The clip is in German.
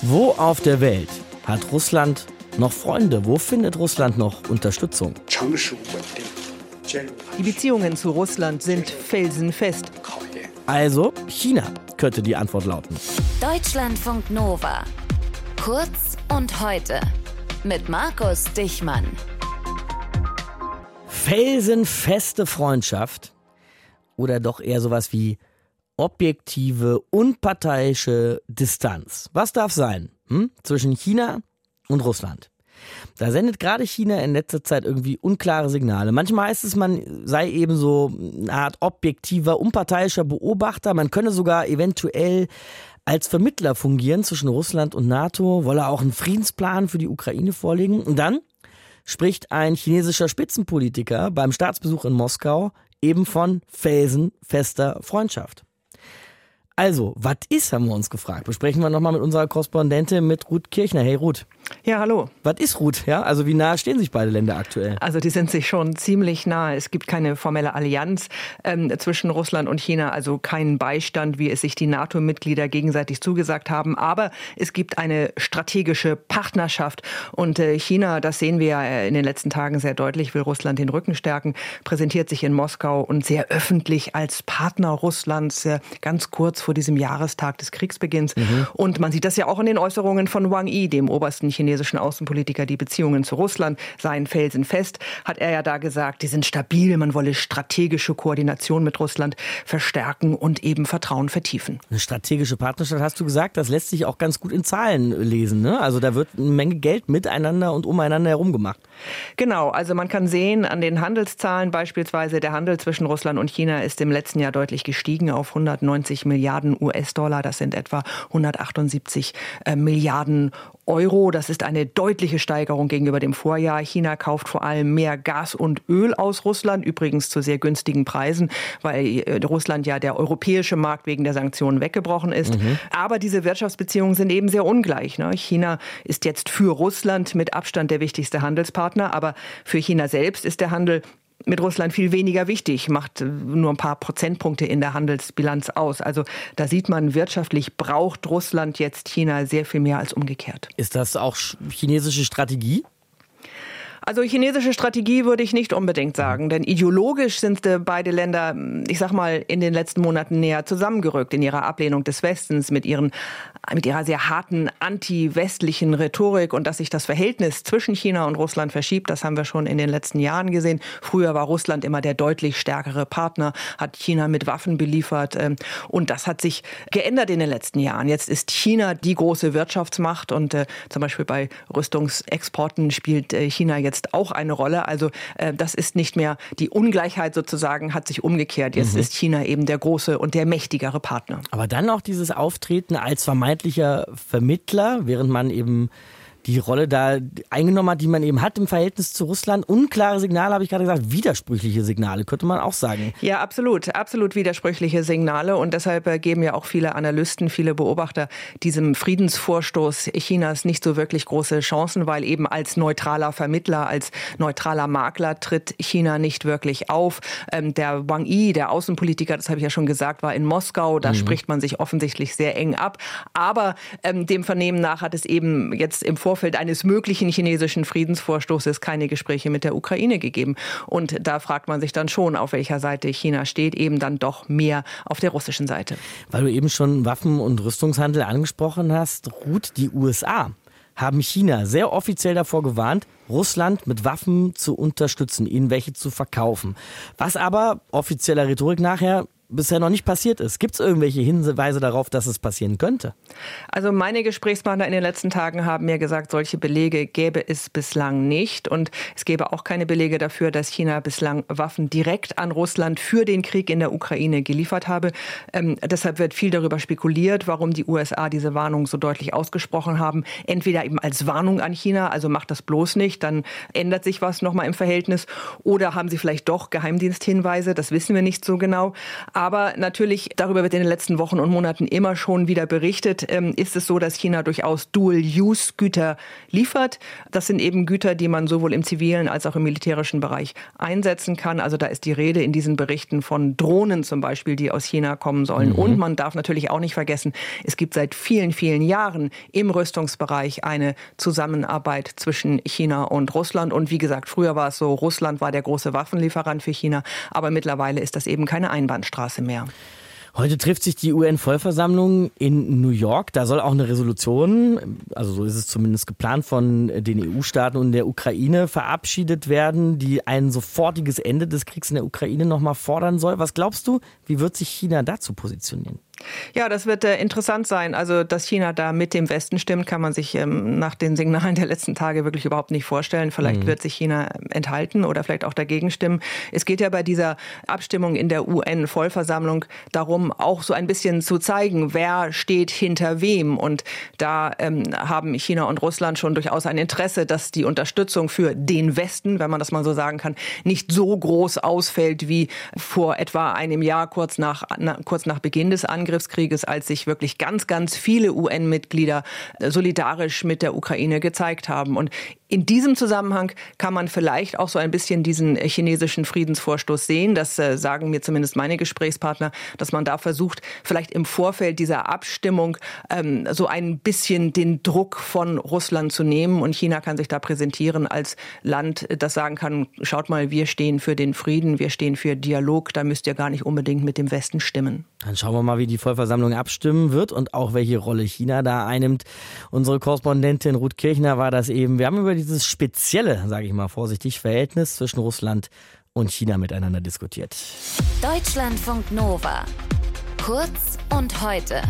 Wo auf der Welt hat Russland noch Freunde? Wo findet Russland noch Unterstützung? Die Beziehungen zu Russland sind felsenfest. Also, China könnte die Antwort lauten. Deutschlandfunk Nova. Kurz und heute. Mit Markus Dichmann. Felsenfeste Freundschaft oder doch eher sowas wie objektive, unparteiische Distanz. Was darf sein hm? zwischen China und Russland? Da sendet gerade China in letzter Zeit irgendwie unklare Signale. Manchmal heißt es, man sei eben so eine Art objektiver, unparteiischer Beobachter. Man könne sogar eventuell als Vermittler fungieren zwischen Russland und NATO, wolle auch einen Friedensplan für die Ukraine vorlegen. Und dann spricht ein chinesischer Spitzenpolitiker beim Staatsbesuch in Moskau eben von felsenfester Freundschaft. Also, was ist, haben wir uns gefragt. Besprechen wir nochmal mit unserer Korrespondentin, mit Ruth Kirchner. Hey Ruth. Ja, hallo. Was ist Ruth? Ja, also wie nah stehen sich beide Länder aktuell? Also die sind sich schon ziemlich nah. Es gibt keine formelle Allianz ähm, zwischen Russland und China, also keinen Beistand, wie es sich die NATO-Mitglieder gegenseitig zugesagt haben. Aber es gibt eine strategische Partnerschaft. Und äh, China, das sehen wir ja in den letzten Tagen sehr deutlich, will Russland den Rücken stärken, präsentiert sich in Moskau und sehr öffentlich als Partner Russlands, äh, ganz kurz vor diesem Jahrestag des Kriegsbeginns. Mhm. Und man sieht das ja auch in den Äußerungen von Wang Yi, dem obersten chinesischen Außenpolitiker, die Beziehungen zu Russland seien felsenfest, hat er ja da gesagt, die sind stabil, man wolle strategische Koordination mit Russland verstärken und eben Vertrauen vertiefen. Eine strategische Partnerschaft hast du gesagt, das lässt sich auch ganz gut in Zahlen lesen. Ne? Also da wird eine Menge Geld miteinander und umeinander herum gemacht. Genau, also man kann sehen an den Handelszahlen beispielsweise, der Handel zwischen Russland und China ist im letzten Jahr deutlich gestiegen auf 190 Milliarden US-Dollar. Das sind etwa 178 äh, Milliarden Euro. Das ist eine deutliche Steigerung gegenüber dem Vorjahr. China kauft vor allem mehr Gas und Öl aus Russland, übrigens zu sehr günstigen Preisen, weil äh, Russland ja der europäische Markt wegen der Sanktionen weggebrochen ist. Mhm. Aber diese Wirtschaftsbeziehungen sind eben sehr ungleich. Ne? China ist jetzt für Russland mit Abstand der wichtigste Handelspartner, aber für China selbst ist der Handel mit Russland viel weniger wichtig, macht nur ein paar Prozentpunkte in der Handelsbilanz aus. Also da sieht man, wirtschaftlich braucht Russland jetzt China sehr viel mehr als umgekehrt. Ist das auch chinesische Strategie? Also chinesische Strategie würde ich nicht unbedingt sagen, denn ideologisch sind beide Länder, ich sag mal, in den letzten Monaten näher zusammengerückt in ihrer Ablehnung des Westens mit ihren mit ihrer sehr harten anti-westlichen Rhetorik und dass sich das Verhältnis zwischen China und Russland verschiebt, das haben wir schon in den letzten Jahren gesehen. Früher war Russland immer der deutlich stärkere Partner, hat China mit Waffen beliefert ähm, und das hat sich geändert in den letzten Jahren. Jetzt ist China die große Wirtschaftsmacht und äh, zum Beispiel bei Rüstungsexporten spielt äh, China jetzt auch eine Rolle. Also äh, das ist nicht mehr die Ungleichheit sozusagen hat sich umgekehrt. Jetzt mhm. ist China eben der große und der mächtigere Partner. Aber dann auch dieses Auftreten als vermeintlich vermeintlicher Vermittler, während man eben die Rolle da eingenommen hat, die man eben hat im Verhältnis zu Russland. Unklare Signale, habe ich gerade gesagt, widersprüchliche Signale, könnte man auch sagen. Ja, absolut, absolut widersprüchliche Signale. Und deshalb äh, geben ja auch viele Analysten, viele Beobachter diesem Friedensvorstoß Chinas nicht so wirklich große Chancen, weil eben als neutraler Vermittler, als neutraler Makler tritt China nicht wirklich auf. Ähm, der Wang Yi, der Außenpolitiker, das habe ich ja schon gesagt, war in Moskau. Da mhm. spricht man sich offensichtlich sehr eng ab. Aber ähm, dem Vernehmen nach hat es eben jetzt im Vor Vorfeld eines möglichen chinesischen Friedensvorstoßes keine Gespräche mit der Ukraine gegeben. Und da fragt man sich dann schon, auf welcher Seite China steht, eben dann doch mehr auf der russischen Seite. Weil du eben schon Waffen- und Rüstungshandel angesprochen hast, ruht die USA haben China sehr offiziell davor gewarnt, Russland mit Waffen zu unterstützen, ihnen welche zu verkaufen. Was aber offizieller Rhetorik nachher bisher noch nicht passiert ist. Gibt es irgendwelche Hinweise darauf, dass es passieren könnte? Also meine Gesprächspartner in den letzten Tagen haben mir gesagt, solche Belege gäbe es bislang nicht. Und es gäbe auch keine Belege dafür, dass China bislang Waffen direkt an Russland für den Krieg in der Ukraine geliefert habe. Ähm, deshalb wird viel darüber spekuliert, warum die USA diese Warnung so deutlich ausgesprochen haben. Entweder eben als Warnung an China, also macht das bloß nicht, dann ändert sich was nochmal im Verhältnis. Oder haben sie vielleicht doch Geheimdiensthinweise, das wissen wir nicht so genau. Aber natürlich, darüber wird in den letzten Wochen und Monaten immer schon wieder berichtet, ähm, ist es so, dass China durchaus Dual-Use-Güter liefert. Das sind eben Güter, die man sowohl im zivilen als auch im militärischen Bereich einsetzen kann. Also da ist die Rede in diesen Berichten von Drohnen zum Beispiel, die aus China kommen sollen. Mhm. Und man darf natürlich auch nicht vergessen, es gibt seit vielen, vielen Jahren im Rüstungsbereich eine Zusammenarbeit zwischen China und Russland. Und wie gesagt, früher war es so, Russland war der große Waffenlieferant für China, aber mittlerweile ist das eben keine Einbahnstraße mehr. Heute trifft sich die UN-Vollversammlung in New York. Da soll auch eine Resolution, also so ist es zumindest geplant, von den EU-Staaten und der Ukraine verabschiedet werden, die ein sofortiges Ende des Kriegs in der Ukraine nochmal fordern soll. Was glaubst du, wie wird sich China dazu positionieren? Ja, das wird äh, interessant sein. Also, dass China da mit dem Westen stimmt, kann man sich ähm, nach den Signalen der letzten Tage wirklich überhaupt nicht vorstellen. Vielleicht mhm. wird sich China enthalten oder vielleicht auch dagegen stimmen. Es geht ja bei dieser Abstimmung in der UN-Vollversammlung darum, auch so ein bisschen zu zeigen, wer steht hinter wem. Und da ähm, haben China und Russland schon durchaus ein Interesse, dass die Unterstützung für den Westen, wenn man das mal so sagen kann, nicht so groß ausfällt wie vor etwa einem Jahr kurz nach, na, kurz nach Beginn des Angriffs. Angriffskrieges, als sich wirklich ganz, ganz viele UN-Mitglieder äh, solidarisch mit der Ukraine gezeigt haben. Und in diesem Zusammenhang kann man vielleicht auch so ein bisschen diesen äh, chinesischen Friedensvorstoß sehen. Das äh, sagen mir zumindest meine Gesprächspartner, dass man da versucht, vielleicht im Vorfeld dieser Abstimmung ähm, so ein bisschen den Druck von Russland zu nehmen. Und China kann sich da präsentieren als Land, das sagen kann, schaut mal, wir stehen für den Frieden, wir stehen für Dialog, da müsst ihr gar nicht unbedingt mit dem Westen stimmen. Dann schauen wir mal, wie die Vollversammlung abstimmen wird und auch welche Rolle China da einnimmt. Unsere Korrespondentin Ruth Kirchner war das eben. Wir haben über dieses spezielle, sage ich mal vorsichtig, Verhältnis zwischen Russland und China miteinander diskutiert. Deutschlandfunk Nova. Kurz und heute.